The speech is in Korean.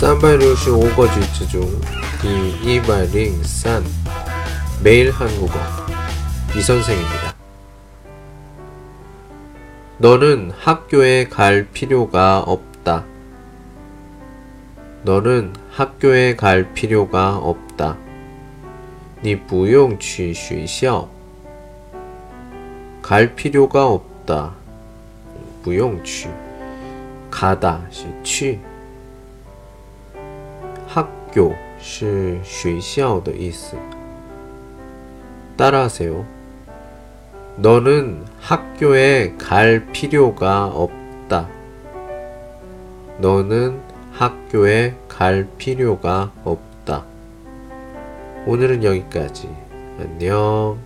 365个句子중第 103 매일 한국어 이 선생입니다. 너는 학교에 갈 필요가 없다. 너는 학교에 갈 필요가 없다. 你不用去学校.갈 필요가 없다. 不用去. 가다 是去. 학교 是学校的意思. 따라하세요. 너는 학교에 갈 필요가 없다. 너는 학교에 갈 필요가 없다. 오늘은 여기까지. 안녕.